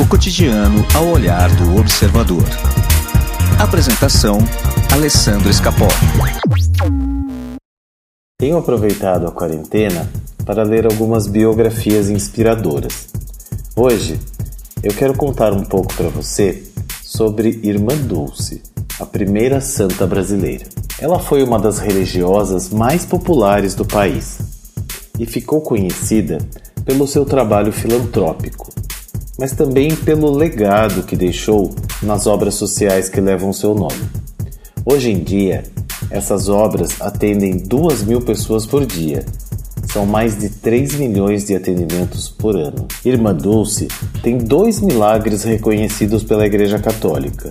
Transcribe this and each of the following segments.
O cotidiano ao olhar do observador. Apresentação: Alessandro Escapó. Tenho aproveitado a quarentena para ler algumas biografias inspiradoras. Hoje eu quero contar um pouco para você sobre Irmã Dulce, a primeira santa brasileira. Ela foi uma das religiosas mais populares do país e ficou conhecida pelo seu trabalho filantrópico, mas também pelo legado que deixou nas obras sociais que levam seu nome. Hoje em dia, essas obras atendem 2 mil pessoas por dia. São mais de 3 milhões de atendimentos por ano. Irmã Dulce tem dois milagres reconhecidos pela Igreja Católica,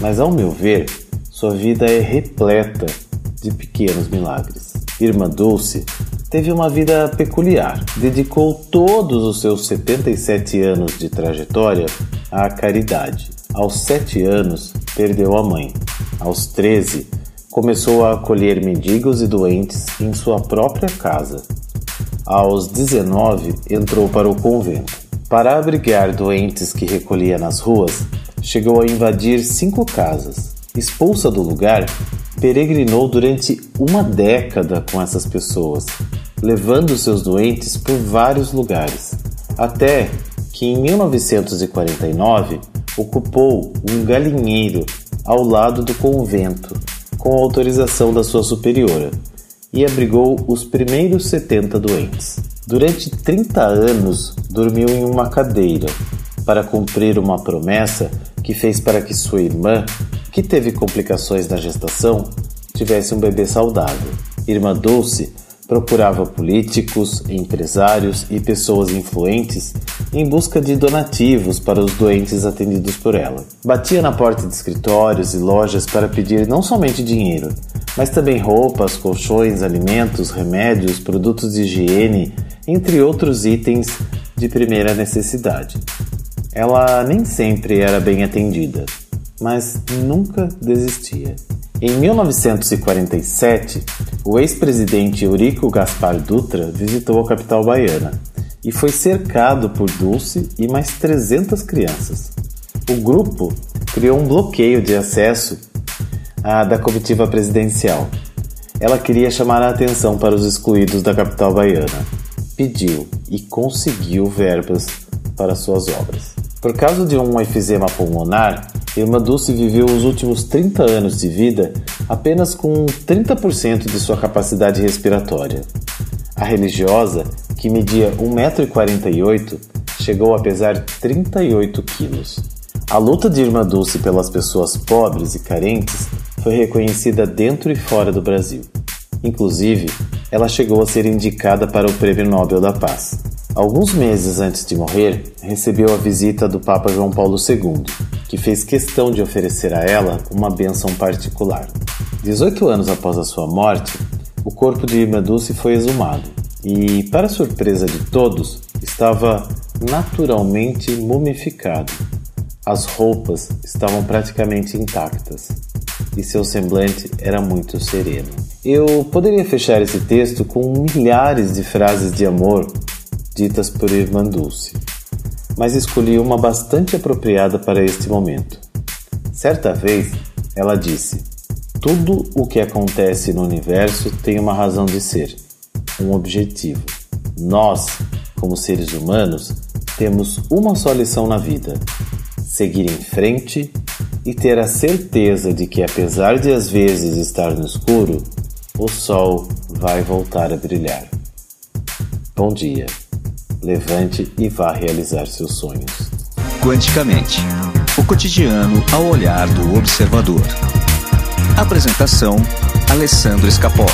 mas ao meu ver, sua vida é repleta de pequenos milagres. Irmã Dulce teve uma vida peculiar. Dedicou todos os seus 77 anos de trajetória à caridade. Aos 7 anos, perdeu a mãe. Aos 13, começou a acolher mendigos e doentes em sua própria casa. Aos 19, entrou para o convento. Para abrigar doentes que recolhia nas ruas, chegou a invadir cinco casas. Expulsa do lugar, peregrinou durante uma década com essas pessoas, levando seus doentes por vários lugares, até que em 1949 ocupou um galinheiro ao lado do convento, com autorização da sua superiora, e abrigou os primeiros 70 doentes. Durante 30 anos dormiu em uma cadeira para cumprir uma promessa que fez para que sua irmã que teve complicações na gestação, tivesse um bebê saudável. Irmã Dulce procurava políticos, empresários e pessoas influentes em busca de donativos para os doentes atendidos por ela. Batia na porta de escritórios e lojas para pedir não somente dinheiro, mas também roupas, colchões, alimentos, remédios, produtos de higiene, entre outros itens de primeira necessidade. Ela nem sempre era bem atendida mas nunca desistia. Em 1947, o ex-presidente Eurico Gaspar Dutra visitou a capital baiana e foi cercado por Dulce e mais 300 crianças. O grupo criou um bloqueio de acesso à, da comitiva presidencial. Ela queria chamar a atenção para os excluídos da capital baiana. Pediu e conseguiu verbas para suas obras. Por causa de um efizema pulmonar, Irmã Dulce viveu os últimos 30 anos de vida apenas com 30% de sua capacidade respiratória. A religiosa, que media 1,48m, chegou a pesar 38 quilos. A luta de Irmã Dulce pelas pessoas pobres e carentes foi reconhecida dentro e fora do Brasil. Inclusive, ela chegou a ser indicada para o Prêmio Nobel da Paz. Alguns meses antes de morrer, recebeu a visita do Papa João Paulo II, que fez questão de oferecer a ela uma bênção particular. 18 anos após a sua morte, o corpo de Dulce foi exumado e, para surpresa de todos, estava naturalmente mumificado. As roupas estavam praticamente intactas e seu semblante era muito sereno. Eu poderia fechar esse texto com milhares de frases de amor ditas por Irmã Dulce, mas escolhi uma bastante apropriada para este momento. Certa vez, ela disse: Tudo o que acontece no universo tem uma razão de ser, um objetivo. Nós, como seres humanos, temos uma só lição na vida: seguir em frente e ter a certeza de que, apesar de às vezes estar no escuro, o sol vai voltar a brilhar. Bom dia levante e vá realizar seus sonhos. Quanticamente o cotidiano ao olhar do observador. Apresentação: Alessandro Escapó.